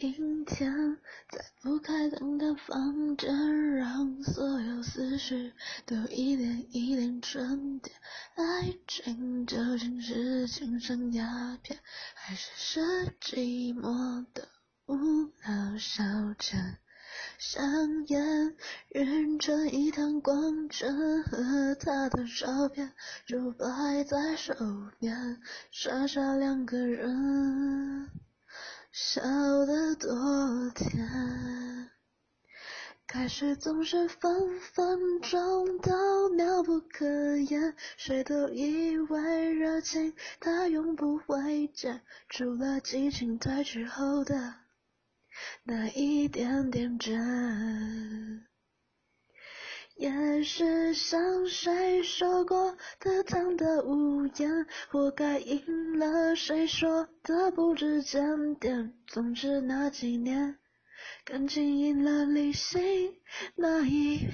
阴天，在不开灯的房间，让所有思绪都一点一点沉淀。爱情究竟是精神鸦片，还是是寂寞的无聊消遣？香烟晕成一滩光圈，和他的照片就摆在手边，傻傻两个人，笑得多甜。开始总是分分钟都妙不可言，谁都以为热情它永不会减，除了激情褪去后的。那一点点真，也是像谁说过的唐的无言，活该赢了谁说的不值检点。总之那几年，感情赢了理性那一边。